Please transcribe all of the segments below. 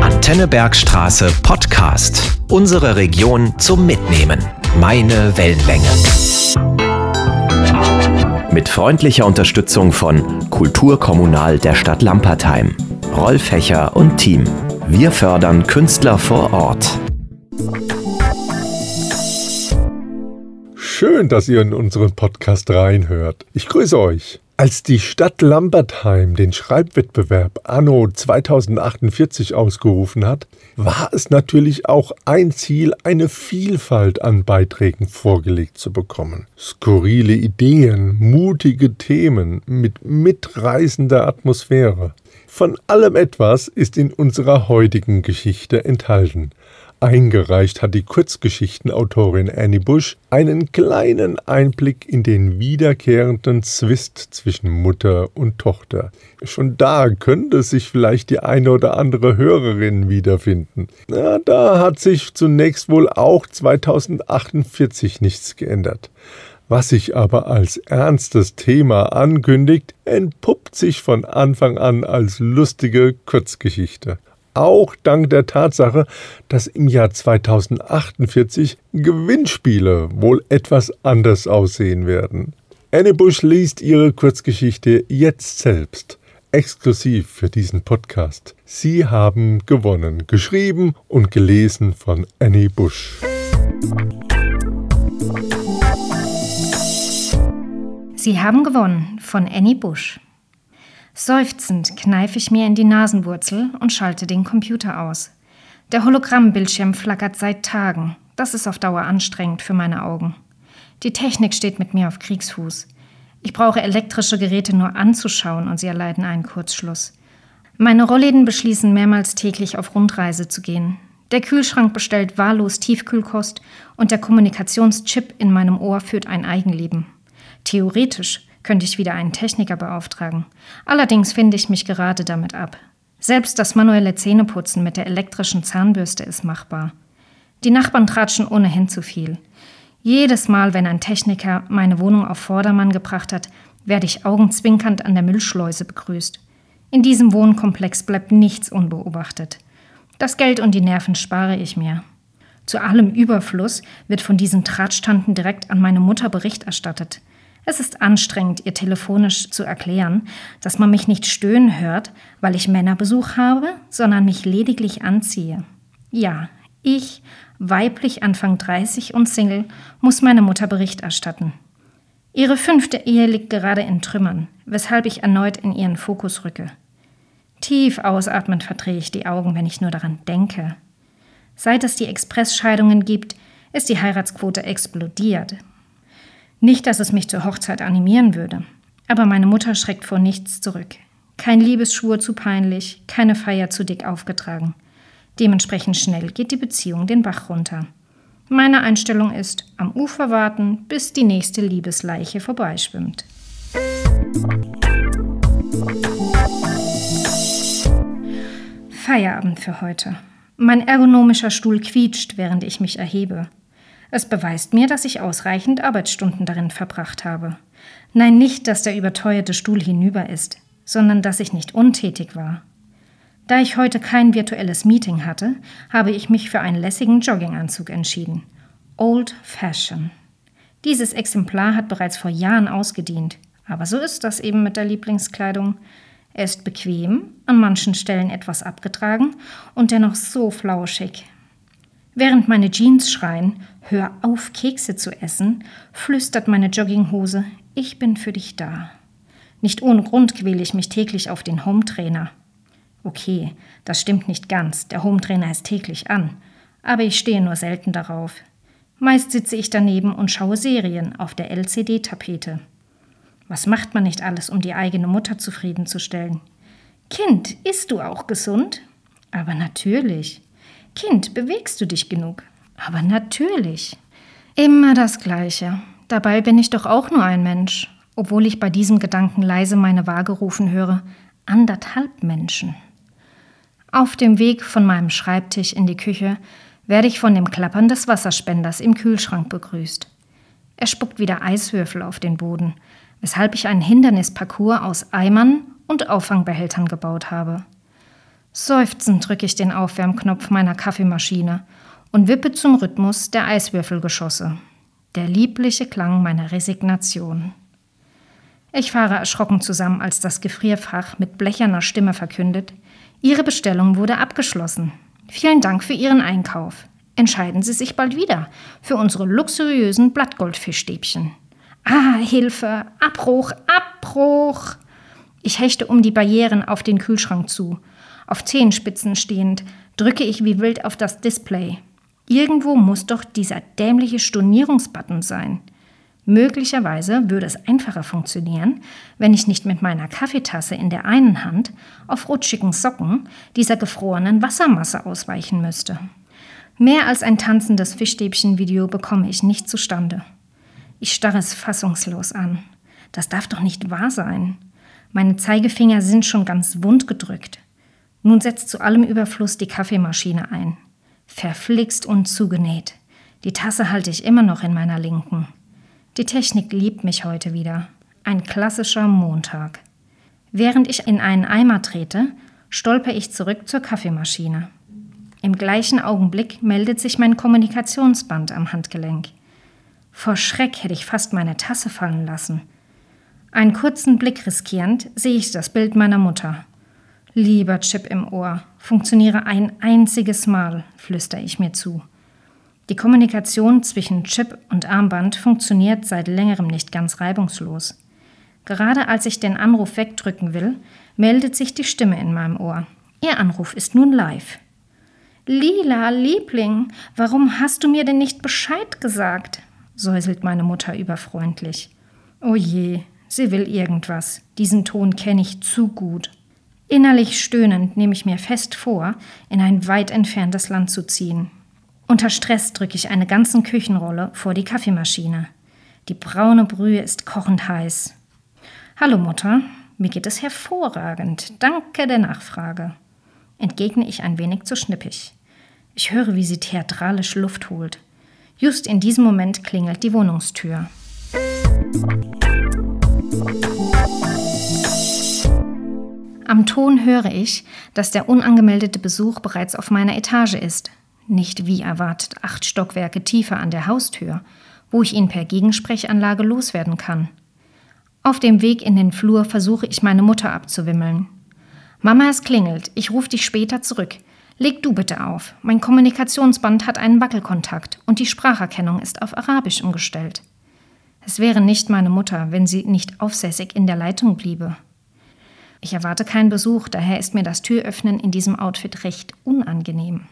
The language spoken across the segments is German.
Antennebergstraße Podcast. Unsere Region zum Mitnehmen. Meine Wellenlänge. Mit freundlicher Unterstützung von Kulturkommunal der Stadt Lampertheim, Rolf Hecher und Team. Wir fördern Künstler vor Ort. Schön, dass ihr in unseren Podcast reinhört. Ich grüße euch. Als die Stadt Lambertheim den Schreibwettbewerb Anno 2048 ausgerufen hat, war es natürlich auch ein Ziel, eine Vielfalt an Beiträgen vorgelegt zu bekommen. Skurrile Ideen, mutige Themen mit mitreißender Atmosphäre. Von allem etwas ist in unserer heutigen Geschichte enthalten. Eingereicht hat die Kurzgeschichtenautorin Annie Bush einen kleinen Einblick in den wiederkehrenden Zwist zwischen Mutter und Tochter. Schon da könnte sich vielleicht die eine oder andere Hörerin wiederfinden. Na, da hat sich zunächst wohl auch 2048 nichts geändert. Was sich aber als ernstes Thema ankündigt, entpuppt sich von Anfang an als lustige Kurzgeschichte auch dank der Tatsache, dass im Jahr 2048 Gewinnspiele wohl etwas anders aussehen werden. Anne Bush liest ihre Kurzgeschichte jetzt selbst, exklusiv für diesen Podcast. Sie haben gewonnen, geschrieben und gelesen von Annie Bush. Sie haben gewonnen von Annie Bush. Seufzend kneife ich mir in die Nasenwurzel und schalte den Computer aus. Der Hologrammbildschirm flackert seit Tagen. Das ist auf Dauer anstrengend für meine Augen. Die Technik steht mit mir auf Kriegsfuß. Ich brauche elektrische Geräte nur anzuschauen und sie erleiden einen Kurzschluss. Meine Rollläden beschließen mehrmals täglich auf Rundreise zu gehen. Der Kühlschrank bestellt wahllos Tiefkühlkost und der Kommunikationschip in meinem Ohr führt ein Eigenleben. Theoretisch könnte ich wieder einen Techniker beauftragen. Allerdings finde ich mich gerade damit ab. Selbst das manuelle Zähneputzen mit der elektrischen Zahnbürste ist machbar. Die Nachbarn tratschen ohnehin zu viel. Jedes Mal, wenn ein Techniker meine Wohnung auf Vordermann gebracht hat, werde ich augenzwinkernd an der Müllschleuse begrüßt. In diesem Wohnkomplex bleibt nichts unbeobachtet. Das Geld und die Nerven spare ich mir. Zu allem Überfluss wird von diesen Drahtstanden direkt an meine Mutter Bericht erstattet. Es ist anstrengend, ihr telefonisch zu erklären, dass man mich nicht stöhnen hört, weil ich Männerbesuch habe, sondern mich lediglich anziehe. Ja, ich, weiblich Anfang 30 und Single, muss meine Mutter Bericht erstatten. Ihre fünfte Ehe liegt gerade in Trümmern, weshalb ich erneut in ihren Fokus rücke. Tief ausatmend verdrehe ich die Augen, wenn ich nur daran denke. Seit es die Expressscheidungen gibt, ist die Heiratsquote explodiert. Nicht, dass es mich zur Hochzeit animieren würde, aber meine Mutter schreckt vor nichts zurück. Kein Liebesschwur zu peinlich, keine Feier zu dick aufgetragen. Dementsprechend schnell geht die Beziehung den Bach runter. Meine Einstellung ist, am Ufer warten, bis die nächste Liebesleiche vorbeischwimmt. Feierabend für heute. Mein ergonomischer Stuhl quietscht, während ich mich erhebe. Es beweist mir, dass ich ausreichend Arbeitsstunden darin verbracht habe. Nein, nicht, dass der überteuerte Stuhl hinüber ist, sondern dass ich nicht untätig war. Da ich heute kein virtuelles Meeting hatte, habe ich mich für einen lässigen Jogginganzug entschieden. Old Fashion. Dieses Exemplar hat bereits vor Jahren ausgedient, aber so ist das eben mit der Lieblingskleidung. Er ist bequem, an manchen Stellen etwas abgetragen und dennoch so flauschig, Während meine Jeans schreien, hör auf, Kekse zu essen, flüstert meine Jogginghose, ich bin für dich da. Nicht ohne Grund quäle ich mich täglich auf den Hometrainer. Okay, das stimmt nicht ganz, der Hometrainer ist täglich an, aber ich stehe nur selten darauf. Meist sitze ich daneben und schaue Serien auf der LCD-Tapete. Was macht man nicht alles, um die eigene Mutter zufriedenzustellen? Kind, isst du auch gesund? Aber natürlich. Kind, bewegst du dich genug? Aber natürlich. Immer das Gleiche. Dabei bin ich doch auch nur ein Mensch, obwohl ich bei diesem Gedanken leise meine Waage rufen höre. Anderthalb Menschen. Auf dem Weg von meinem Schreibtisch in die Küche werde ich von dem Klappern des Wasserspenders im Kühlschrank begrüßt. Er spuckt wieder Eiswürfel auf den Boden, weshalb ich einen Hindernisparcours aus Eimern und Auffangbehältern gebaut habe. Seufzend drücke ich den Aufwärmknopf meiner Kaffeemaschine und wippe zum Rhythmus der Eiswürfelgeschosse. Der liebliche Klang meiner Resignation. Ich fahre erschrocken zusammen, als das Gefrierfach mit blecherner Stimme verkündet, Ihre Bestellung wurde abgeschlossen. Vielen Dank für Ihren Einkauf. Entscheiden Sie sich bald wieder für unsere luxuriösen Blattgoldfischstäbchen. Ah, Hilfe! Abbruch! Abbruch! Ich hechte um die Barrieren auf den Kühlschrank zu. Auf Zehenspitzen stehend drücke ich wie wild auf das Display. Irgendwo muss doch dieser dämliche Stornierungsbutton sein. Möglicherweise würde es einfacher funktionieren, wenn ich nicht mit meiner Kaffeetasse in der einen Hand auf rutschigen Socken dieser gefrorenen Wassermasse ausweichen müsste. Mehr als ein tanzendes Fischstäbchen-Video bekomme ich nicht zustande. Ich starre es fassungslos an. Das darf doch nicht wahr sein. Meine Zeigefinger sind schon ganz wund gedrückt. Nun setzt zu allem Überfluss die Kaffeemaschine ein. Verflixt und zugenäht. Die Tasse halte ich immer noch in meiner linken. Die Technik liebt mich heute wieder. Ein klassischer Montag. Während ich in einen Eimer trete, stolper ich zurück zur Kaffeemaschine. Im gleichen Augenblick meldet sich mein Kommunikationsband am Handgelenk. Vor Schreck hätte ich fast meine Tasse fallen lassen. Einen kurzen Blick riskierend sehe ich das Bild meiner Mutter. Lieber Chip im Ohr, funktioniere ein einziges Mal, flüster ich mir zu. Die Kommunikation zwischen Chip und Armband funktioniert seit längerem nicht ganz reibungslos. Gerade als ich den Anruf wegdrücken will, meldet sich die Stimme in meinem Ohr. Ihr Anruf ist nun live. Lila, Liebling, warum hast du mir denn nicht Bescheid gesagt? säuselt meine Mutter überfreundlich. Oh je, sie will irgendwas. Diesen Ton kenne ich zu gut. Innerlich stöhnend nehme ich mir fest vor, in ein weit entferntes Land zu ziehen. Unter Stress drücke ich eine ganze Küchenrolle vor die Kaffeemaschine. Die braune Brühe ist kochend heiß. Hallo Mutter, mir geht es hervorragend. Danke der Nachfrage entgegne ich ein wenig zu schnippig. Ich höre, wie sie theatralisch Luft holt. Just in diesem Moment klingelt die Wohnungstür. Am Ton höre ich, dass der unangemeldete Besuch bereits auf meiner Etage ist. Nicht wie erwartet acht Stockwerke tiefer an der Haustür, wo ich ihn per Gegensprechanlage loswerden kann. Auf dem Weg in den Flur versuche ich meine Mutter abzuwimmeln. Mama, es klingelt. Ich rufe dich später zurück. Leg du bitte auf. Mein Kommunikationsband hat einen Wackelkontakt und die Spracherkennung ist auf Arabisch umgestellt. Es wäre nicht meine Mutter, wenn sie nicht aufsässig in der Leitung bliebe. Ich erwarte keinen Besuch, daher ist mir das Türöffnen in diesem Outfit recht unangenehm.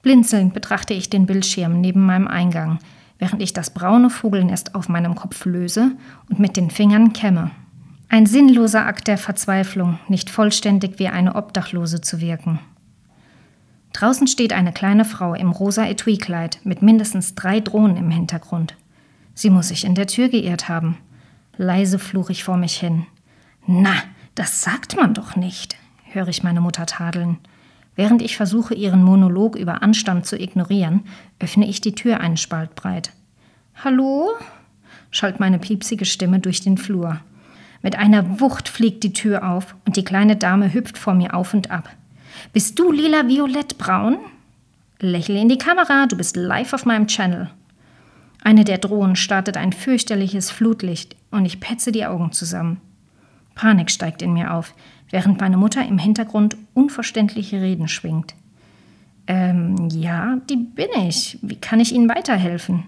Blinzelnd betrachte ich den Bildschirm neben meinem Eingang, während ich das braune Vogelnest auf meinem Kopf löse und mit den Fingern kämme. Ein sinnloser Akt der Verzweiflung, nicht vollständig wie eine Obdachlose zu wirken. Draußen steht eine kleine Frau im rosa Etui-Kleid mit mindestens drei Drohnen im Hintergrund. Sie muss sich in der Tür geirrt haben. Leise fluch ich vor mich hin. Na, das sagt man doch nicht, höre ich meine Mutter tadeln. Während ich versuche, ihren Monolog über Anstand zu ignorieren, öffne ich die Tür einen Spalt breit. Hallo? schallt meine piepsige Stimme durch den Flur. Mit einer Wucht fliegt die Tür auf und die kleine Dame hüpft vor mir auf und ab. Bist du lila violett braun? Lächle in die Kamera, du bist live auf meinem Channel. Eine der Drohnen startet ein fürchterliches Flutlicht und ich petze die Augen zusammen. Panik steigt in mir auf, während meine Mutter im Hintergrund unverständliche Reden schwingt. Ähm, ja, die bin ich. Wie kann ich Ihnen weiterhelfen?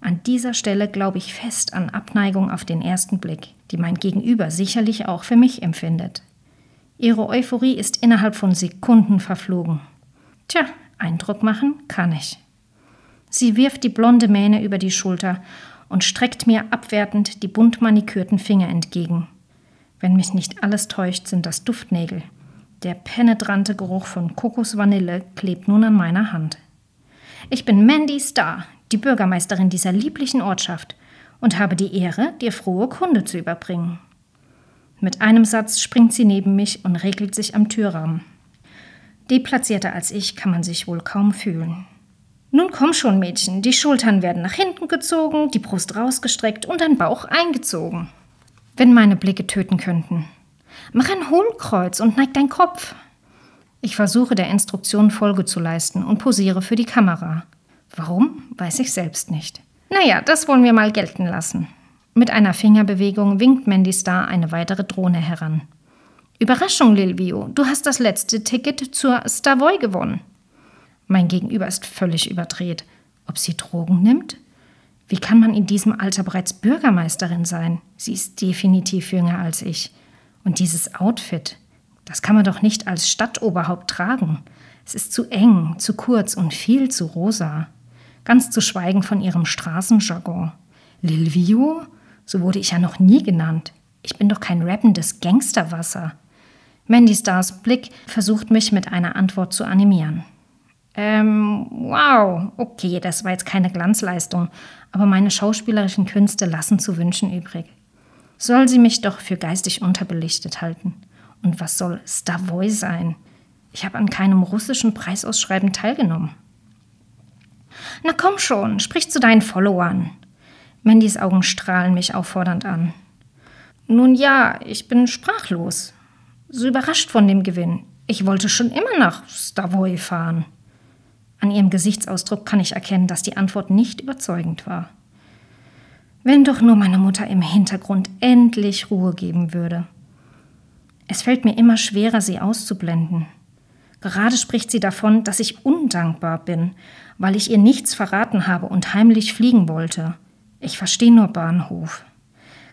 An dieser Stelle glaube ich fest an Abneigung auf den ersten Blick, die mein Gegenüber sicherlich auch für mich empfindet. Ihre Euphorie ist innerhalb von Sekunden verflogen. Tja, Eindruck machen kann ich. Sie wirft die blonde Mähne über die Schulter und streckt mir abwertend die bunt manikürten Finger entgegen. Wenn mich nicht alles täuscht, sind das Duftnägel. Der penetrante Geruch von Kokosvanille klebt nun an meiner Hand. Ich bin Mandy Starr, die Bürgermeisterin dieser lieblichen Ortschaft, und habe die Ehre, dir frohe Kunde zu überbringen. Mit einem Satz springt sie neben mich und regelt sich am Türrahmen. Deplatzierter als ich kann man sich wohl kaum fühlen. Nun komm schon, Mädchen, die Schultern werden nach hinten gezogen, die Brust rausgestreckt und dein Bauch eingezogen. Wenn meine Blicke töten könnten. Mach ein Hohlkreuz und neig dein Kopf. Ich versuche der Instruktion Folge zu leisten und posiere für die Kamera. Warum, weiß ich selbst nicht. Naja, das wollen wir mal gelten lassen. Mit einer Fingerbewegung winkt Mandy Star eine weitere Drohne heran. Überraschung, Lilvio, du hast das letzte Ticket zur Stavoy gewonnen. Mein Gegenüber ist völlig überdreht. Ob sie Drogen nimmt? Wie kann man in diesem Alter bereits Bürgermeisterin sein? Sie ist definitiv jünger als ich. Und dieses Outfit, das kann man doch nicht als Stadtoberhaupt tragen. Es ist zu eng, zu kurz und viel zu rosa. Ganz zu schweigen von ihrem Straßenjargon. Lilvio? So wurde ich ja noch nie genannt. Ich bin doch kein rappendes Gangsterwasser. Mandy Stars Blick versucht mich mit einer Antwort zu animieren. Ähm, wow, okay, das war jetzt keine Glanzleistung, aber meine schauspielerischen Künste lassen zu wünschen übrig. Soll sie mich doch für geistig unterbelichtet halten? Und was soll Stavoy sein? Ich habe an keinem russischen Preisausschreiben teilgenommen. Na komm schon, sprich zu deinen Followern. Mandys Augen strahlen mich auffordernd an. Nun ja, ich bin sprachlos. So überrascht von dem Gewinn. Ich wollte schon immer nach Stavoy fahren. An ihrem Gesichtsausdruck kann ich erkennen, dass die Antwort nicht überzeugend war. Wenn doch nur meine Mutter im Hintergrund endlich Ruhe geben würde. Es fällt mir immer schwerer, sie auszublenden. Gerade spricht sie davon, dass ich undankbar bin, weil ich ihr nichts verraten habe und heimlich fliegen wollte. Ich verstehe nur Bahnhof.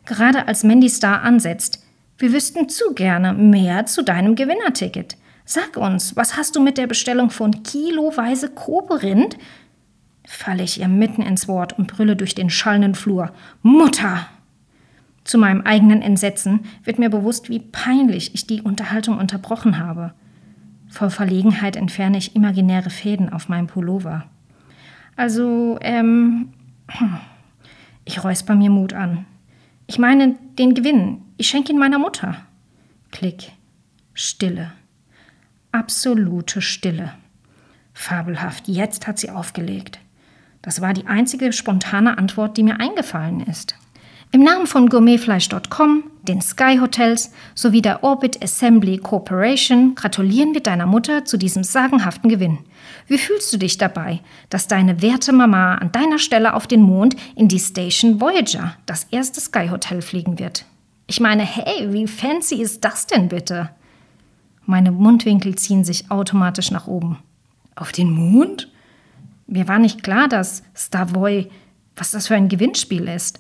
Gerade als Mandy Star ansetzt, wir wüssten zu gerne mehr zu deinem Gewinnerticket. Sag uns, was hast du mit der Bestellung von kiloweise Koberind? Falle ich ihr mitten ins Wort und brülle durch den schallenden Flur. Mutter! Zu meinem eigenen Entsetzen wird mir bewusst, wie peinlich ich die Unterhaltung unterbrochen habe. Voll Verlegenheit entferne ich imaginäre Fäden auf meinem Pullover. Also, ähm. Ich räusper mir Mut an. Ich meine den Gewinn. Ich schenke ihn meiner Mutter. Klick. Stille absolute Stille. Fabelhaft, jetzt hat sie aufgelegt. Das war die einzige spontane Antwort, die mir eingefallen ist. Im Namen von Gourmetfleisch.com, den Sky Hotels sowie der Orbit Assembly Corporation gratulieren wir deiner Mutter zu diesem sagenhaften Gewinn. Wie fühlst du dich dabei, dass deine werte Mama an deiner Stelle auf den Mond in die Station Voyager, das erste Sky Hotel, fliegen wird? Ich meine, hey, wie fancy ist das denn bitte? Meine Mundwinkel ziehen sich automatisch nach oben. Auf den Mond? Mir war nicht klar, dass Stavoy, was das für ein Gewinnspiel ist.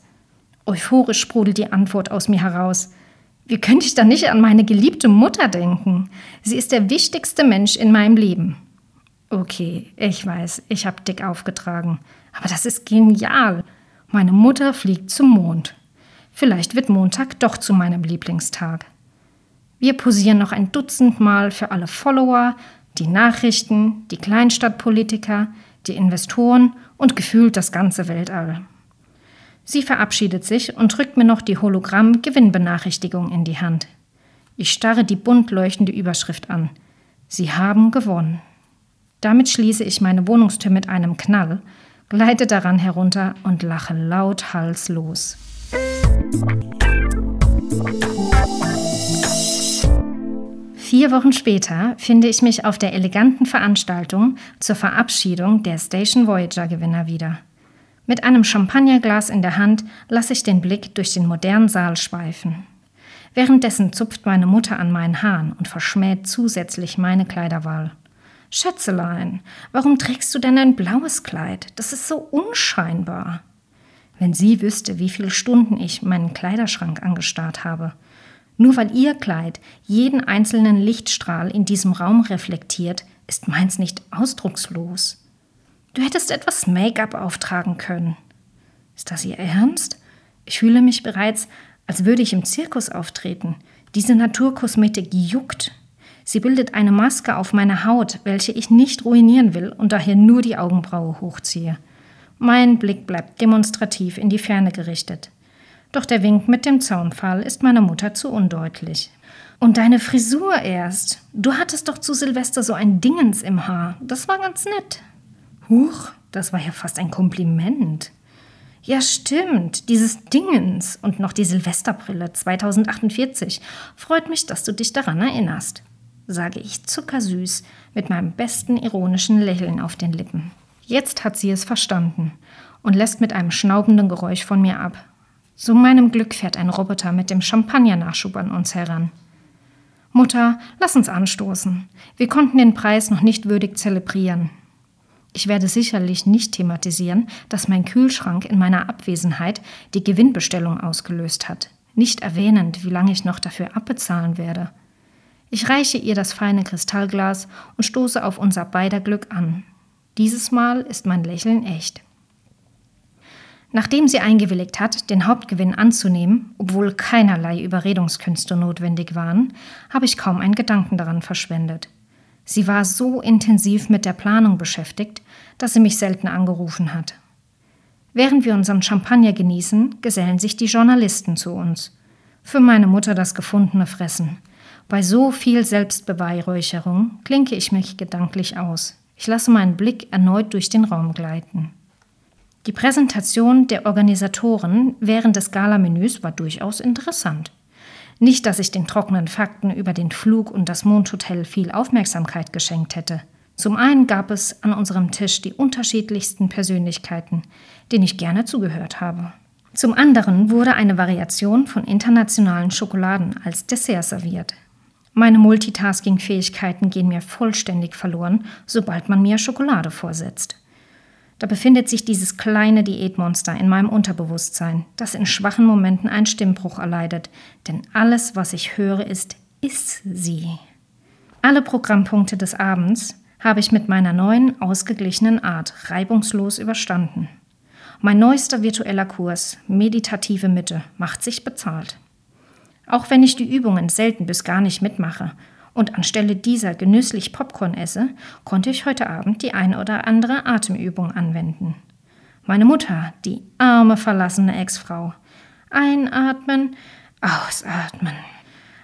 Euphorisch sprudelt die Antwort aus mir heraus. Wie könnte ich da nicht an meine geliebte Mutter denken? Sie ist der wichtigste Mensch in meinem Leben. Okay, ich weiß, ich habe dick aufgetragen. Aber das ist genial. Meine Mutter fliegt zum Mond. Vielleicht wird Montag doch zu meinem Lieblingstag. Wir posieren noch ein Dutzend Mal für alle Follower, die Nachrichten, die Kleinstadtpolitiker, die Investoren und gefühlt das ganze Weltall. Sie verabschiedet sich und drückt mir noch die Hologramm-Gewinnbenachrichtigung in die Hand. Ich starre die bunt leuchtende Überschrift an. Sie haben gewonnen. Damit schließe ich meine Wohnungstür mit einem Knall, gleite daran herunter und lache laut halslos. Vier Wochen später finde ich mich auf der eleganten Veranstaltung zur Verabschiedung der Station Voyager-Gewinner wieder. Mit einem Champagnerglas in der Hand lasse ich den Blick durch den modernen Saal schweifen. Währenddessen zupft meine Mutter an meinen Haaren und verschmäht zusätzlich meine Kleiderwahl. Schätzelein, warum trägst du denn ein blaues Kleid? Das ist so unscheinbar. Wenn sie wüsste, wie viele Stunden ich meinen Kleiderschrank angestarrt habe. Nur weil ihr Kleid jeden einzelnen Lichtstrahl in diesem Raum reflektiert, ist meins nicht ausdruckslos. Du hättest etwas Make-up auftragen können. Ist das ihr Ernst? Ich fühle mich bereits, als würde ich im Zirkus auftreten. Diese Naturkosmetik juckt. Sie bildet eine Maske auf meiner Haut, welche ich nicht ruinieren will und daher nur die Augenbraue hochziehe. Mein Blick bleibt demonstrativ in die Ferne gerichtet. Doch der Wink mit dem Zaunpfahl ist meiner Mutter zu undeutlich. Und deine Frisur erst. Du hattest doch zu Silvester so ein Dingens im Haar. Das war ganz nett. Huch, das war ja fast ein Kompliment. Ja, stimmt, dieses Dingens und noch die Silvesterbrille 2048. Freut mich, dass du dich daran erinnerst. sage ich zuckersüß mit meinem besten ironischen Lächeln auf den Lippen. Jetzt hat sie es verstanden und lässt mit einem schnaubenden Geräusch von mir ab. Zu meinem Glück fährt ein Roboter mit dem Champagnernachschub an uns heran. Mutter, lass uns anstoßen. Wir konnten den Preis noch nicht würdig zelebrieren. Ich werde sicherlich nicht thematisieren, dass mein Kühlschrank in meiner Abwesenheit die Gewinnbestellung ausgelöst hat, nicht erwähnend, wie lange ich noch dafür abbezahlen werde. Ich reiche ihr das feine Kristallglas und stoße auf unser beider Glück an. Dieses Mal ist mein Lächeln echt. Nachdem sie eingewilligt hat, den Hauptgewinn anzunehmen, obwohl keinerlei Überredungskünste notwendig waren, habe ich kaum einen Gedanken daran verschwendet. Sie war so intensiv mit der Planung beschäftigt, dass sie mich selten angerufen hat. Während wir unseren Champagner genießen, gesellen sich die Journalisten zu uns. Für meine Mutter das gefundene Fressen. Bei so viel Selbstbeweihräucherung klinke ich mich gedanklich aus. Ich lasse meinen Blick erneut durch den Raum gleiten. Die Präsentation der Organisatoren während des Galamenüs war durchaus interessant. Nicht, dass ich den trockenen Fakten über den Flug und das Mondhotel viel Aufmerksamkeit geschenkt hätte. Zum einen gab es an unserem Tisch die unterschiedlichsten Persönlichkeiten, denen ich gerne zugehört habe. Zum anderen wurde eine Variation von internationalen Schokoladen als Dessert serviert. Meine Multitasking-Fähigkeiten gehen mir vollständig verloren, sobald man mir Schokolade vorsetzt. Da befindet sich dieses kleine Diätmonster in meinem Unterbewusstsein, das in schwachen Momenten einen Stimmbruch erleidet, denn alles, was ich höre, ist ist sie. Alle Programmpunkte des Abends habe ich mit meiner neuen, ausgeglichenen Art reibungslos überstanden. Mein neuester virtueller Kurs, Meditative Mitte, macht sich bezahlt. Auch wenn ich die Übungen selten bis gar nicht mitmache und anstelle dieser genüsslich Popcorn esse, konnte ich heute Abend die eine oder andere Atemübung anwenden. Meine Mutter, die arme verlassene Ex-Frau. Einatmen, ausatmen.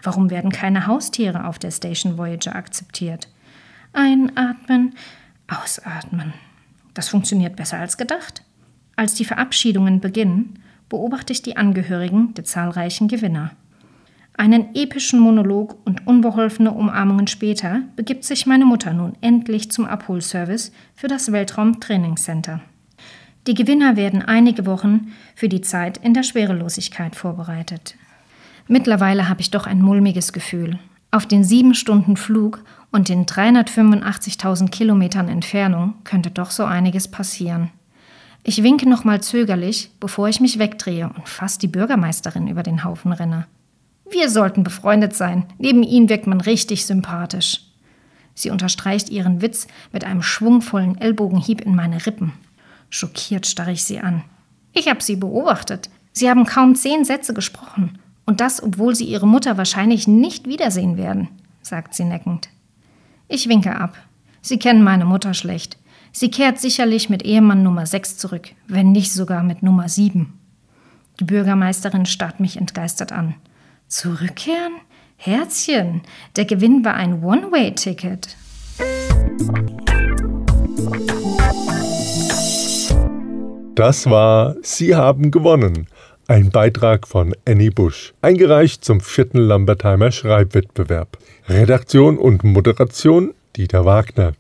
Warum werden keine Haustiere auf der Station Voyager akzeptiert? Einatmen, ausatmen. Das funktioniert besser als gedacht. Als die Verabschiedungen beginnen, beobachte ich die Angehörigen der zahlreichen Gewinner. Einen epischen Monolog und unbeholfene Umarmungen später begibt sich meine Mutter nun endlich zum Abholservice für das Weltraumtrainingscenter. Die Gewinner werden einige Wochen für die Zeit in der Schwerelosigkeit vorbereitet. Mittlerweile habe ich doch ein mulmiges Gefühl. Auf den sieben Stunden Flug und den 385.000 Kilometern Entfernung könnte doch so einiges passieren. Ich winke nochmal zögerlich, bevor ich mich wegdrehe und fast die Bürgermeisterin über den Haufen renne. Wir sollten befreundet sein. Neben Ihnen wirkt man richtig sympathisch. Sie unterstreicht ihren Witz mit einem schwungvollen Ellbogenhieb in meine Rippen. Schockiert starre ich sie an. Ich habe Sie beobachtet. Sie haben kaum zehn Sätze gesprochen. Und das, obwohl Sie Ihre Mutter wahrscheinlich nicht wiedersehen werden, sagt sie neckend. Ich winke ab. Sie kennen meine Mutter schlecht. Sie kehrt sicherlich mit Ehemann Nummer 6 zurück, wenn nicht sogar mit Nummer 7. Die Bürgermeisterin starrt mich entgeistert an. Zurückkehren? Herzchen, der Gewinn war ein One-Way-Ticket. Das war Sie haben gewonnen. Ein Beitrag von Annie Busch, eingereicht zum vierten Lambertheimer Schreibwettbewerb. Redaktion und Moderation Dieter Wagner.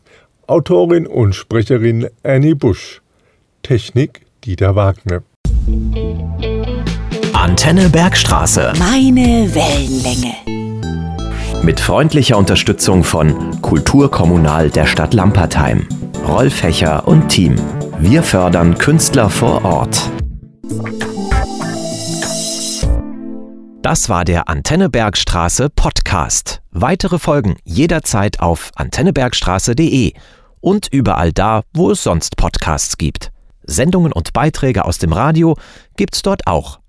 Autorin und Sprecherin Annie Busch. Technik Dieter Wagner. Antenne Bergstraße. Meine Wellenlänge. Mit freundlicher Unterstützung von Kulturkommunal der Stadt Lampertheim, Rolf Hecher und Team. Wir fördern Künstler vor Ort. Das war der Antenne Bergstraße Podcast. Weitere Folgen jederzeit auf antennebergstraße.de und überall da, wo es sonst Podcasts gibt. Sendungen und Beiträge aus dem Radio gibt's dort auch